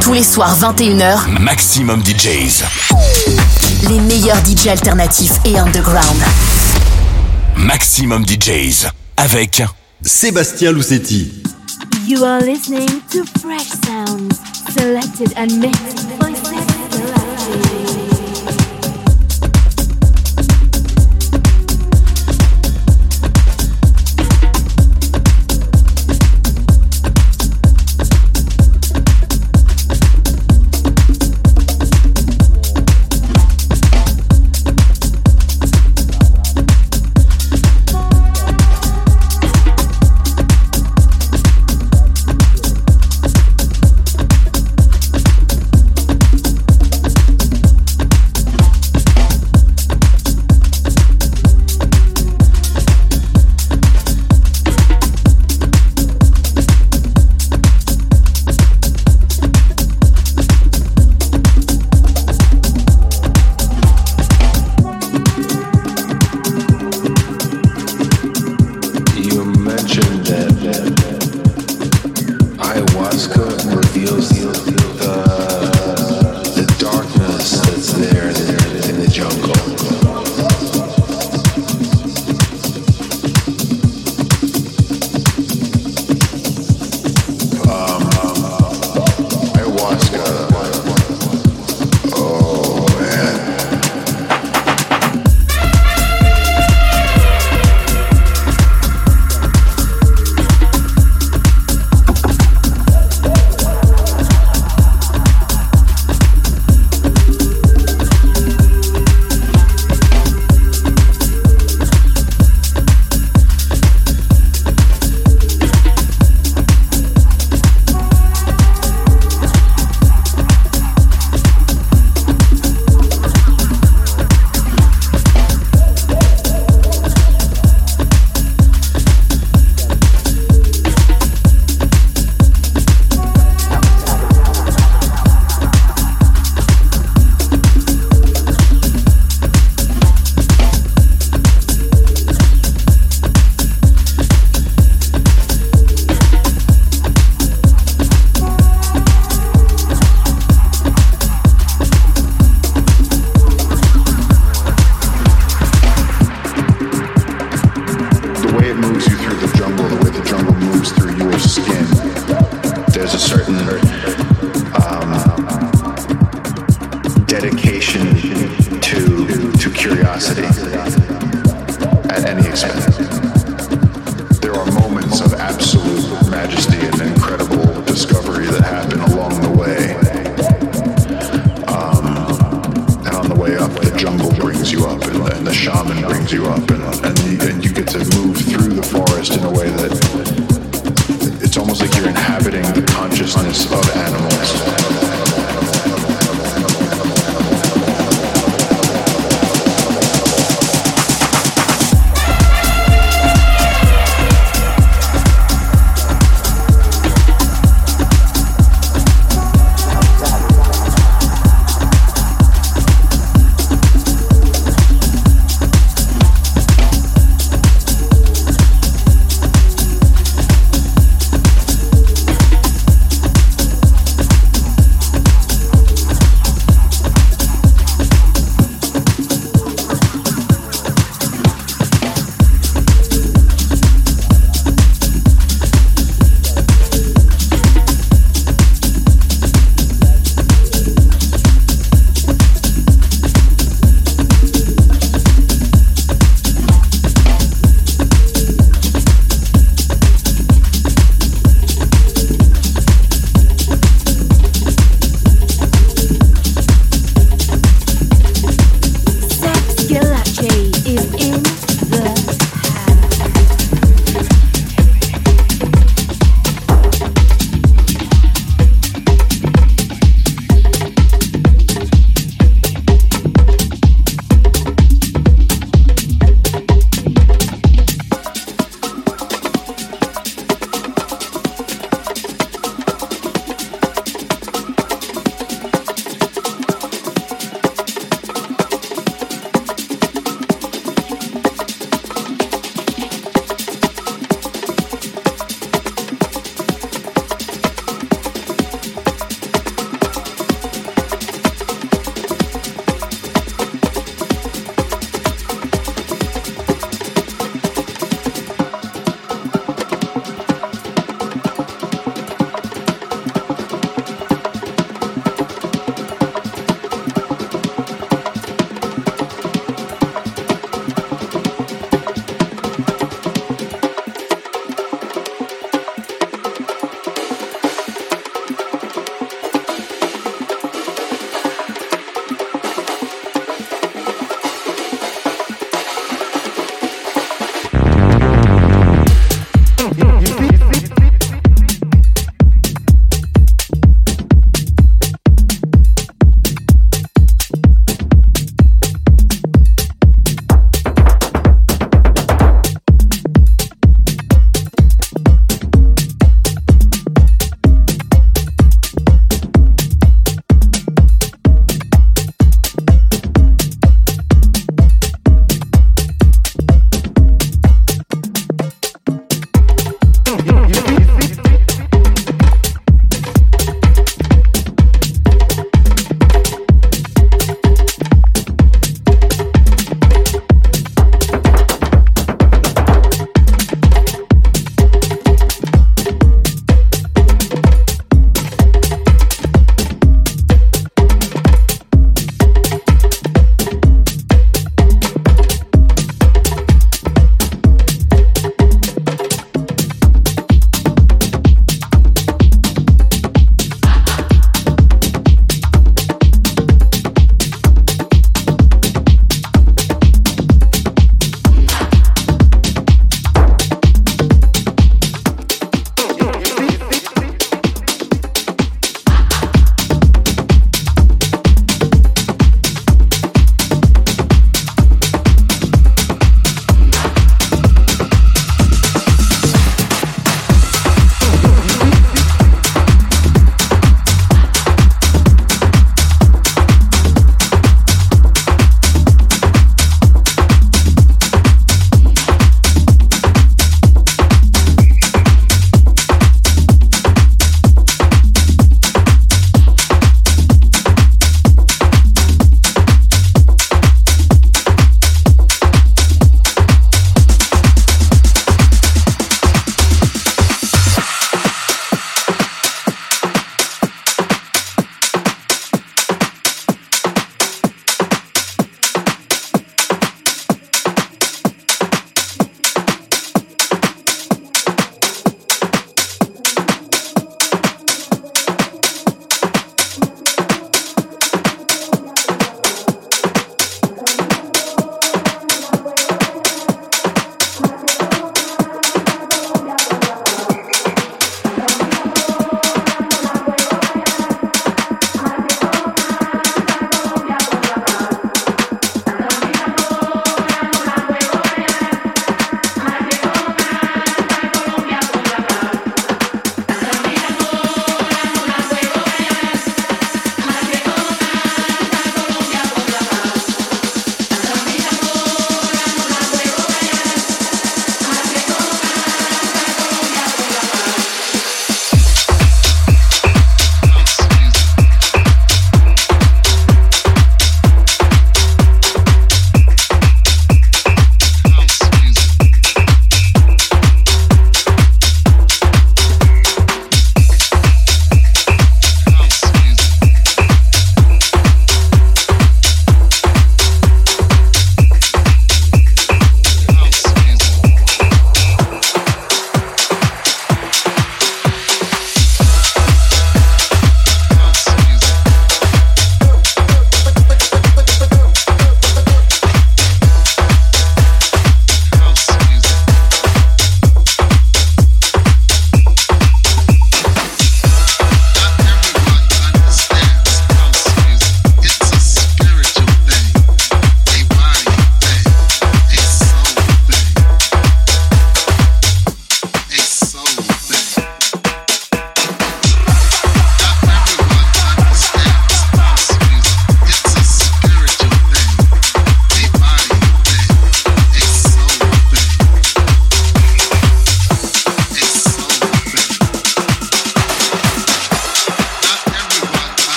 Tous les soirs 21h, Maximum DJs. Les meilleurs DJs alternatifs et underground. Maximum DJs avec Sébastien Loussetti. You are listening to Fresh Sounds, selected and mixed by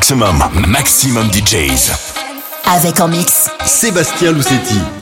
Maximum, maximum DJs. Avec en mix. Sébastien Loussetti.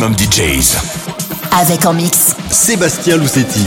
Maximum DJs. Avec en mix. Sébastien Loussetti.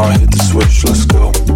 Now hit the switch, let's go.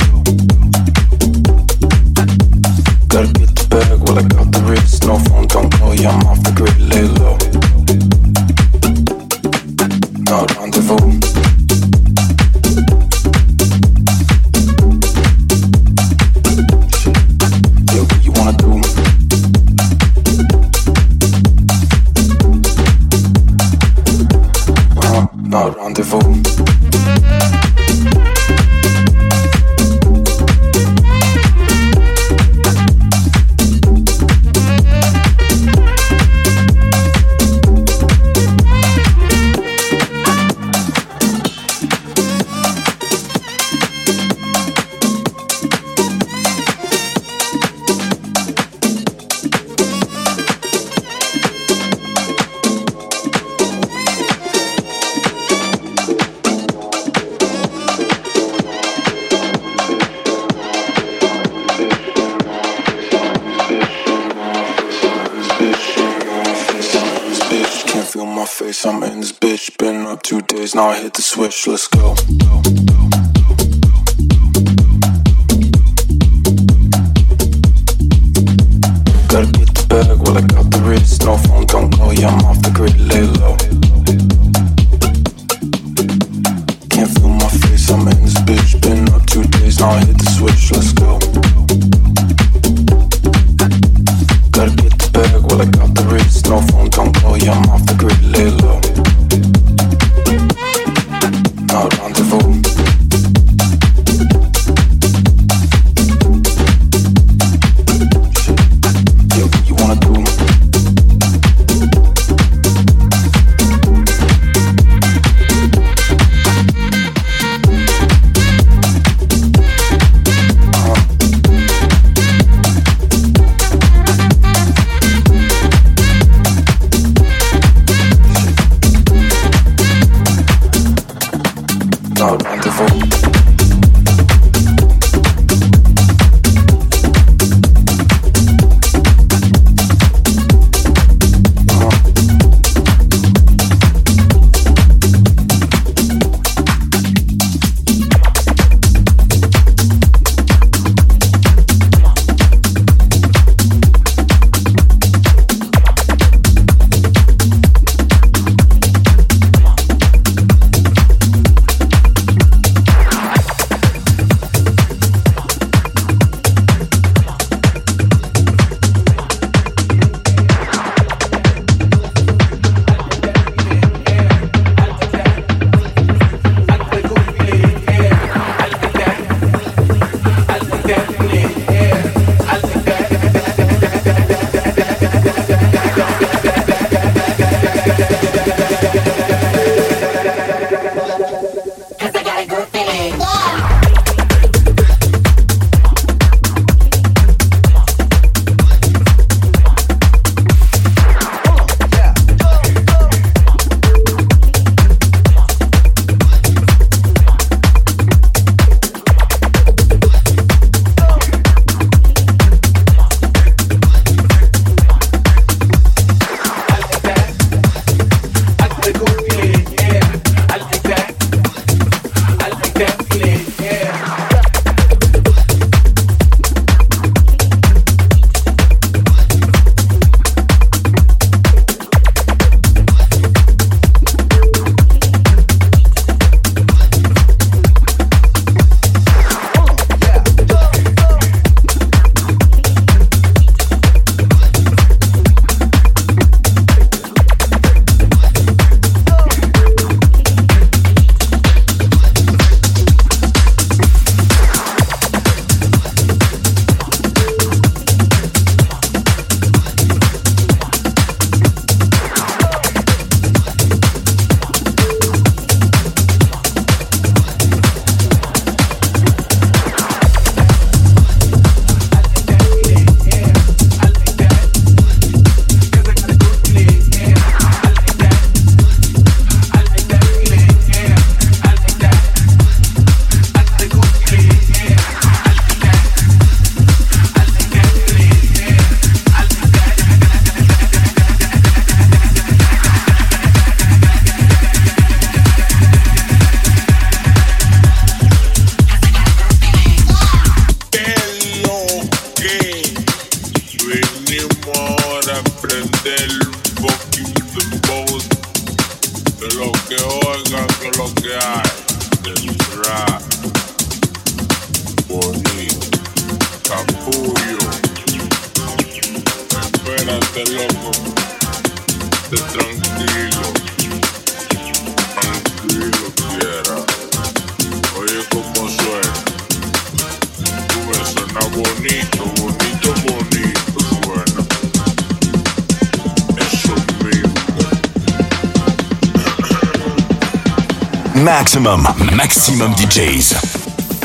Maximum, maximum DJs.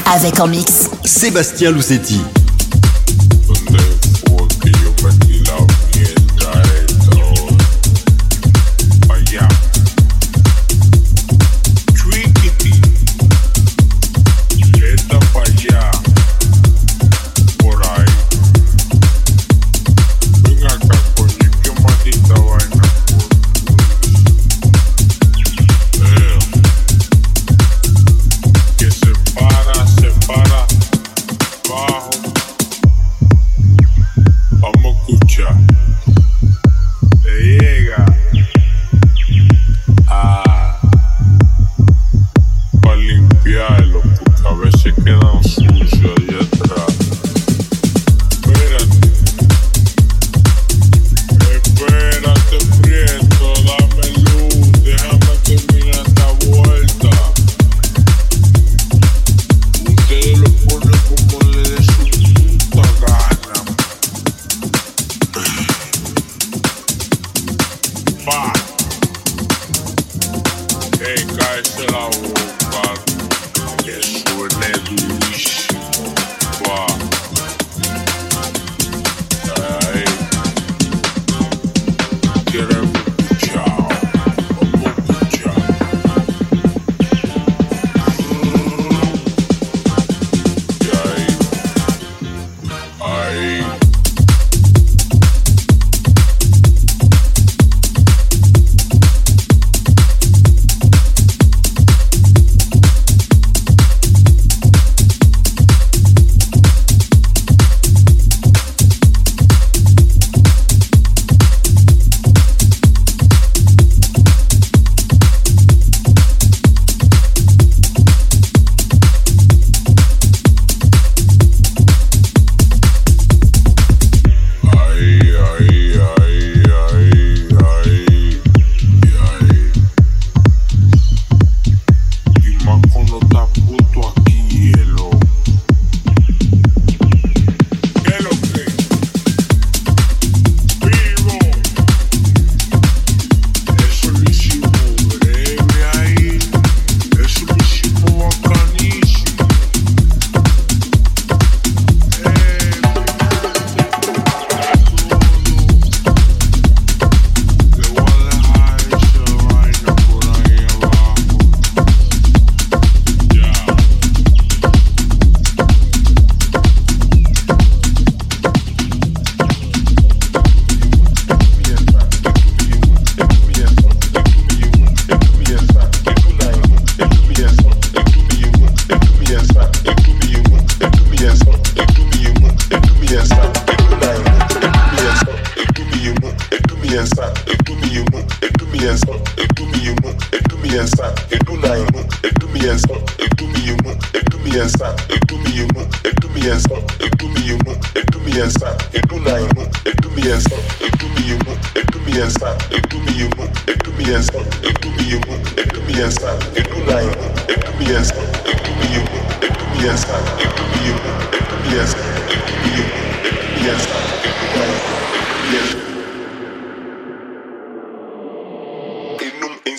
Avec en mix Sébastien Loussetti.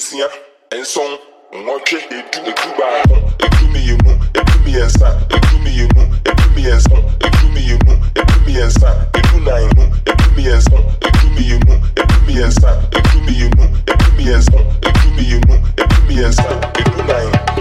nsia nson nwɔtwe edu edu baako edu mmienu edu mmiɛnsa edu mmienu edu mmiɛnsa edu mmienu edu mmiɛnsa edu nan edu mmiɛnsa edu mmienu edu mmiɛnsa edu mmienu edu mmiɛnsa edu mmienu edu mmiɛnsa edu nan.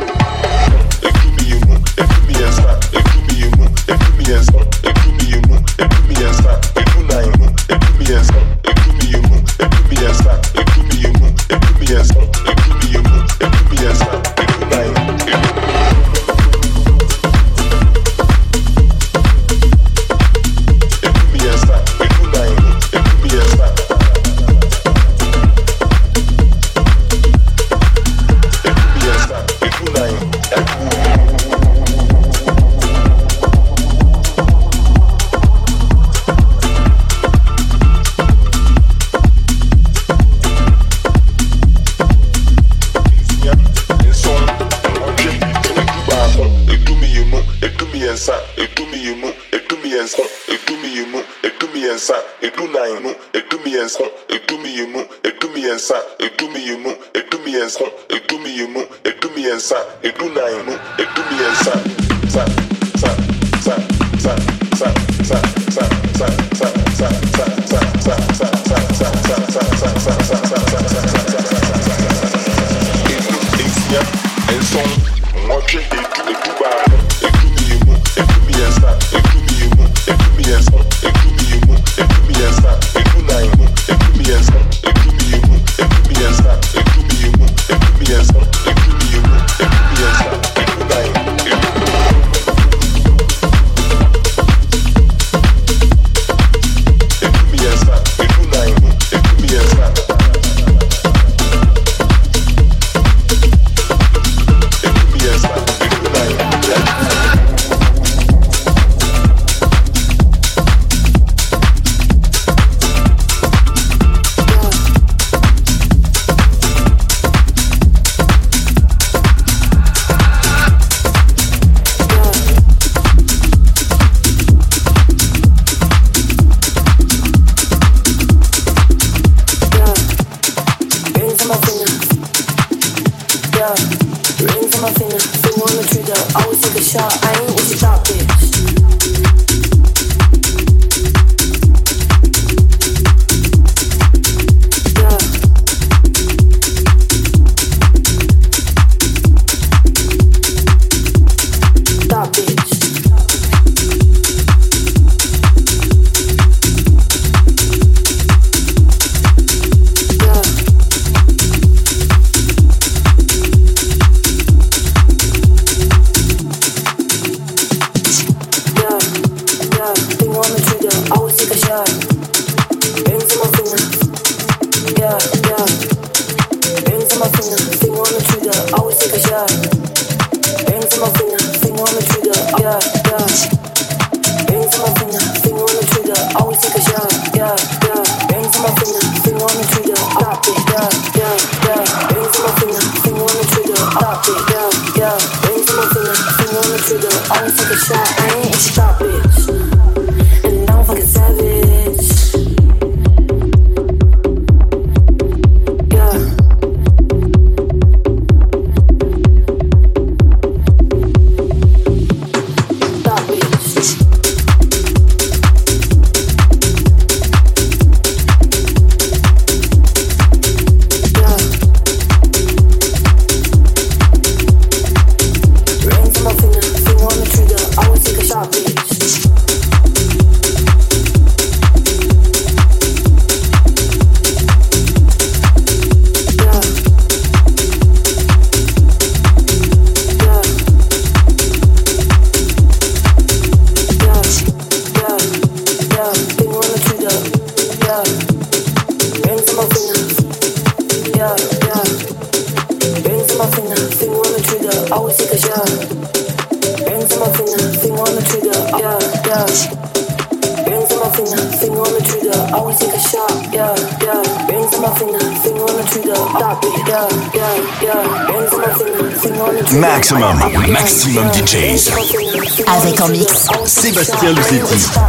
Party.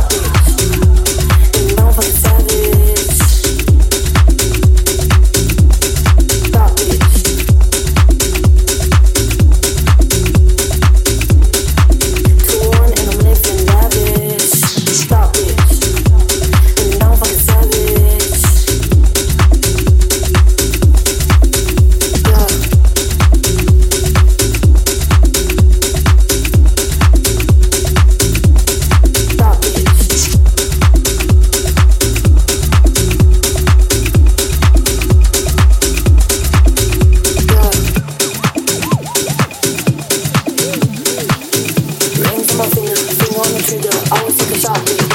아